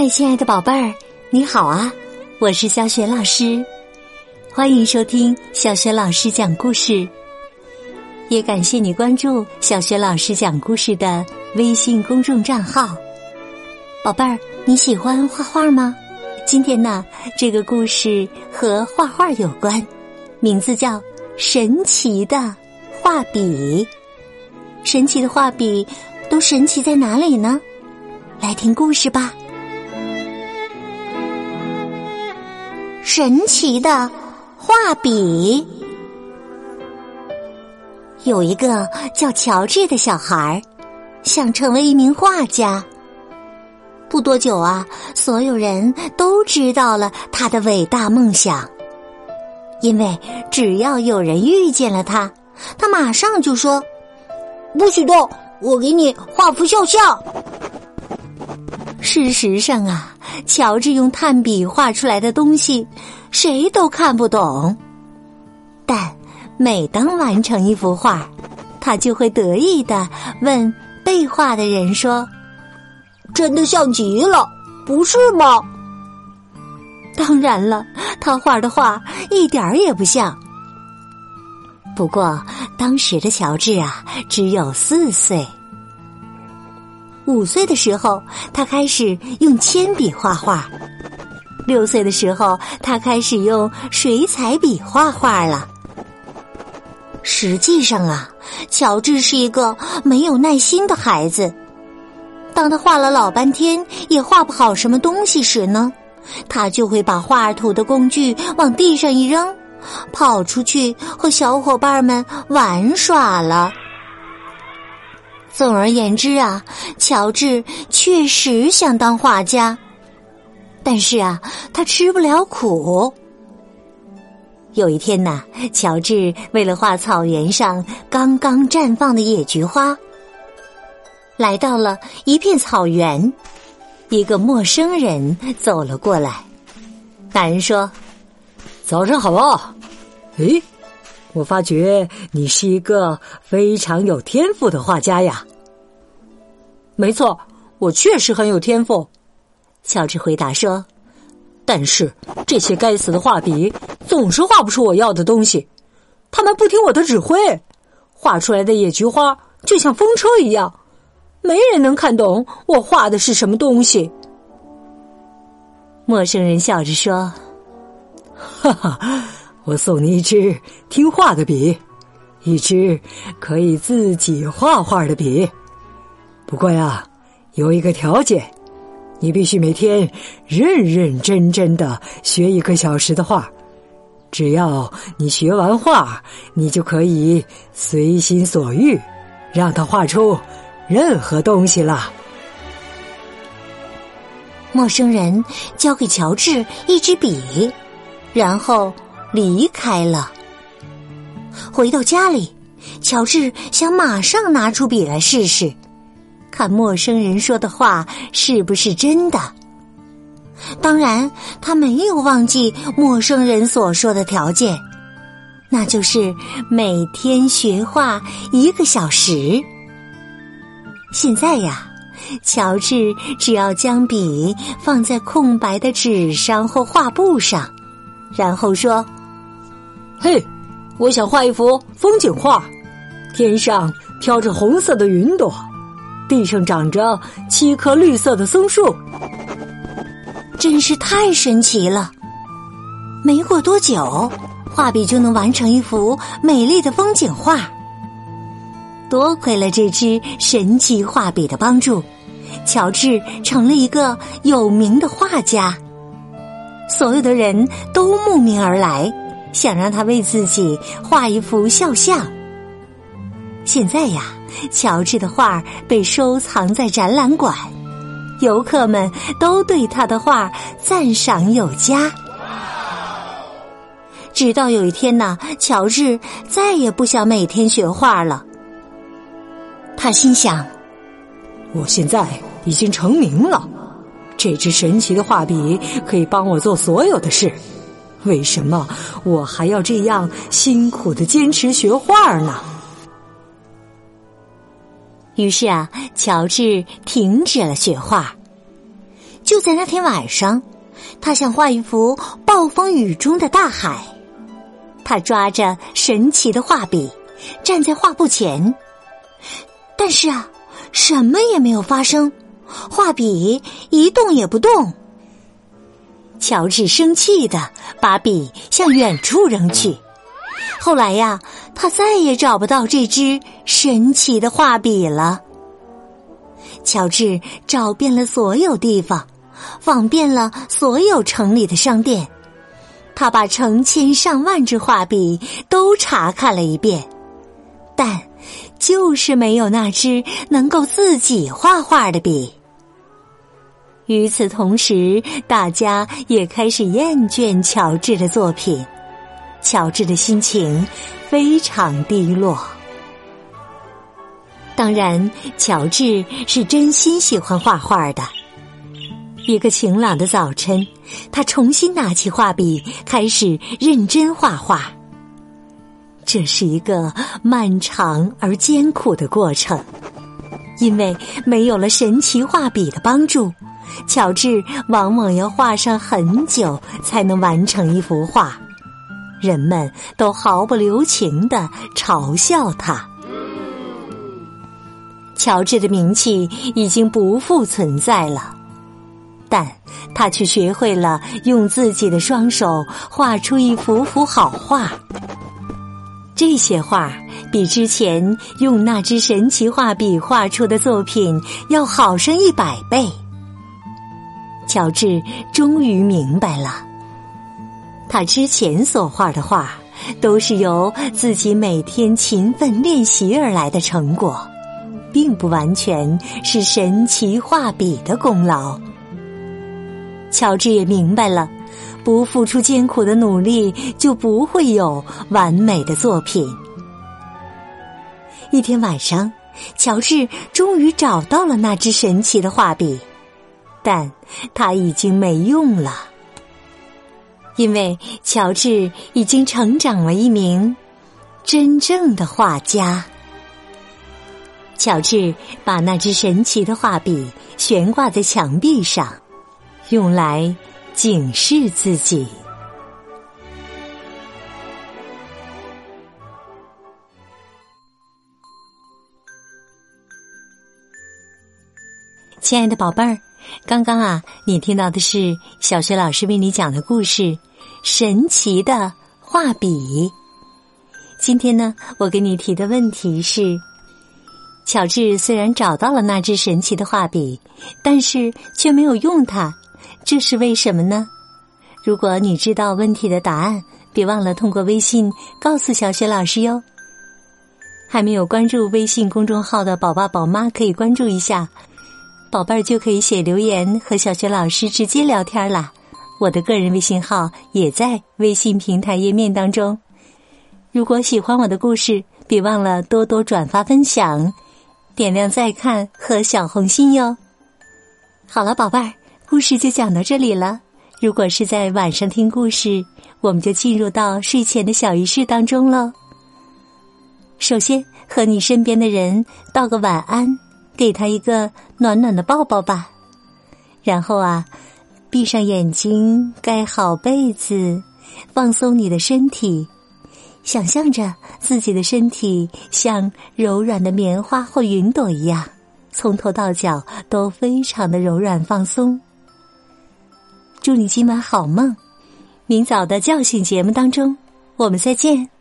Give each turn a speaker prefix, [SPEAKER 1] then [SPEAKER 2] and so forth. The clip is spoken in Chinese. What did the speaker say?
[SPEAKER 1] 嗨，亲爱的宝贝儿，你好啊！我是小雪老师，欢迎收听小雪老师讲故事。也感谢你关注小雪老师讲故事的微信公众账号。宝贝儿，你喜欢画画吗？今天呢，这个故事和画画有关，名字叫《神奇的画笔》。神奇的画笔都神奇在哪里呢？来听故事吧。神奇的画笔，有一个叫乔治的小孩，想成为一名画家。不多久啊，所有人都知道了他的伟大梦想，因为只要有人遇见了他，他马上就说：“
[SPEAKER 2] 不许动，我给你画幅肖像。”
[SPEAKER 1] 事实上啊，乔治用炭笔画出来的东西，谁都看不懂。但每当完成一幅画，他就会得意的问被画的人说：“
[SPEAKER 2] 真的像极了，不是吗？”
[SPEAKER 1] 当然了，他画的画一点儿也不像。不过当时的乔治啊，只有四岁。五岁的时候，他开始用铅笔画画；六岁的时候，他开始用水彩笔画画了。实际上啊，乔治是一个没有耐心的孩子。当他画了老半天也画不好什么东西时呢，他就会把画图的工具往地上一扔，跑出去和小伙伴们玩耍了。总而言之啊，乔治确实想当画家，但是啊，他吃不了苦。有一天呐，乔治为了画草原上刚刚绽放的野菊花，来到了一片草原，一个陌生人走了过来。那人说：“
[SPEAKER 3] 早上好啊！诶，我发觉你是一个非常有天赋的画家呀。”
[SPEAKER 4] 没错，我确实很有天赋。
[SPEAKER 1] 乔治回答说：“
[SPEAKER 4] 但是这些该死的画笔总是画不出我要的东西，他们不听我的指挥，画出来的野菊花就像风车一样，没人能看懂我画的是什么东西。”
[SPEAKER 1] 陌生人笑着说：“
[SPEAKER 3] 哈哈，我送你一支听话的笔，一支可以自己画画的笔。”不过呀，有一个条件，你必须每天认认真真的学一个小时的画。只要你学完画，你就可以随心所欲，让他画出任何东西了。
[SPEAKER 1] 陌生人交给乔治一支笔，然后离开了。回到家里，乔治想马上拿出笔来试试。看陌生人说的话是不是真的？当然，他没有忘记陌生人所说的条件，那就是每天学画一个小时。现在呀，乔治只要将笔放在空白的纸上或画布上，然后说：“
[SPEAKER 4] 嘿，我想画一幅风景画，天上飘着红色的云朵。”地上长着七棵绿色的松树，
[SPEAKER 1] 真是太神奇了。没过多久，画笔就能完成一幅美丽的风景画。多亏了这支神奇画笔的帮助，乔治成了一个有名的画家。所有的人都慕名而来，想让他为自己画一幅肖像。现在呀，乔治的画被收藏在展览馆，游客们都对他的画赞赏有加。直到有一天呢，乔治再也不想每天学画了。他心想：“
[SPEAKER 3] 我现在已经成名了，这支神奇的画笔可以帮我做所有的事，为什么我还要这样辛苦的坚持学画呢？”
[SPEAKER 1] 于是啊，乔治停止了学画。就在那天晚上，他想画一幅暴风雨中的大海。他抓着神奇的画笔，站在画布前，但是啊，什么也没有发生，画笔一动也不动。乔治生气的把笔向远处扔去。后来呀，他再也找不到这支神奇的画笔了。乔治找遍了所有地方，访遍了所有城里的商店，他把成千上万支画笔都查看了一遍，但就是没有那支能够自己画画的笔。与此同时，大家也开始厌倦乔治的作品。乔治的心情非常低落。当然，乔治是真心喜欢画画的。一个晴朗的早晨，他重新拿起画笔，开始认真画画。这是一个漫长而艰苦的过程，因为没有了神奇画笔的帮助，乔治往往要画上很久才能完成一幅画。人们都毫不留情的嘲笑他。乔治的名气已经不复存在了，但他却学会了用自己的双手画出一幅幅好画。这些画比之前用那支神奇画笔画出的作品要好上一百倍。乔治终于明白了。他之前所画的画，都是由自己每天勤奋练习而来的成果，并不完全是神奇画笔的功劳。乔治也明白了，不付出艰苦的努力，就不会有完美的作品。一天晚上，乔治终于找到了那支神奇的画笔，但他已经没用了。因为乔治已经成长为一名真正的画家。乔治把那只神奇的画笔悬挂在墙壁上，用来警示自己。亲爱的宝贝儿，刚刚啊，你听到的是小学老师为你讲的故事。神奇的画笔。今天呢，我给你提的问题是：乔治虽然找到了那支神奇的画笔，但是却没有用它，这是为什么呢？如果你知道问题的答案，别忘了通过微信告诉小雪老师哟。还没有关注微信公众号的宝爸宝妈可以关注一下，宝贝儿就可以写留言和小雪老师直接聊天啦。我的个人微信号也在微信平台页面当中。如果喜欢我的故事，别忘了多多转发分享，点亮再看和小红心哟。好了，宝贝儿，故事就讲到这里了。如果是在晚上听故事，我们就进入到睡前的小仪式当中喽。首先，和你身边的人道个晚安，给他一个暖暖的抱抱吧。然后啊。闭上眼睛，盖好被子，放松你的身体，想象着自己的身体像柔软的棉花或云朵一样，从头到脚都非常的柔软放松。祝你今晚好梦，明早的叫醒节目当中，我们再见。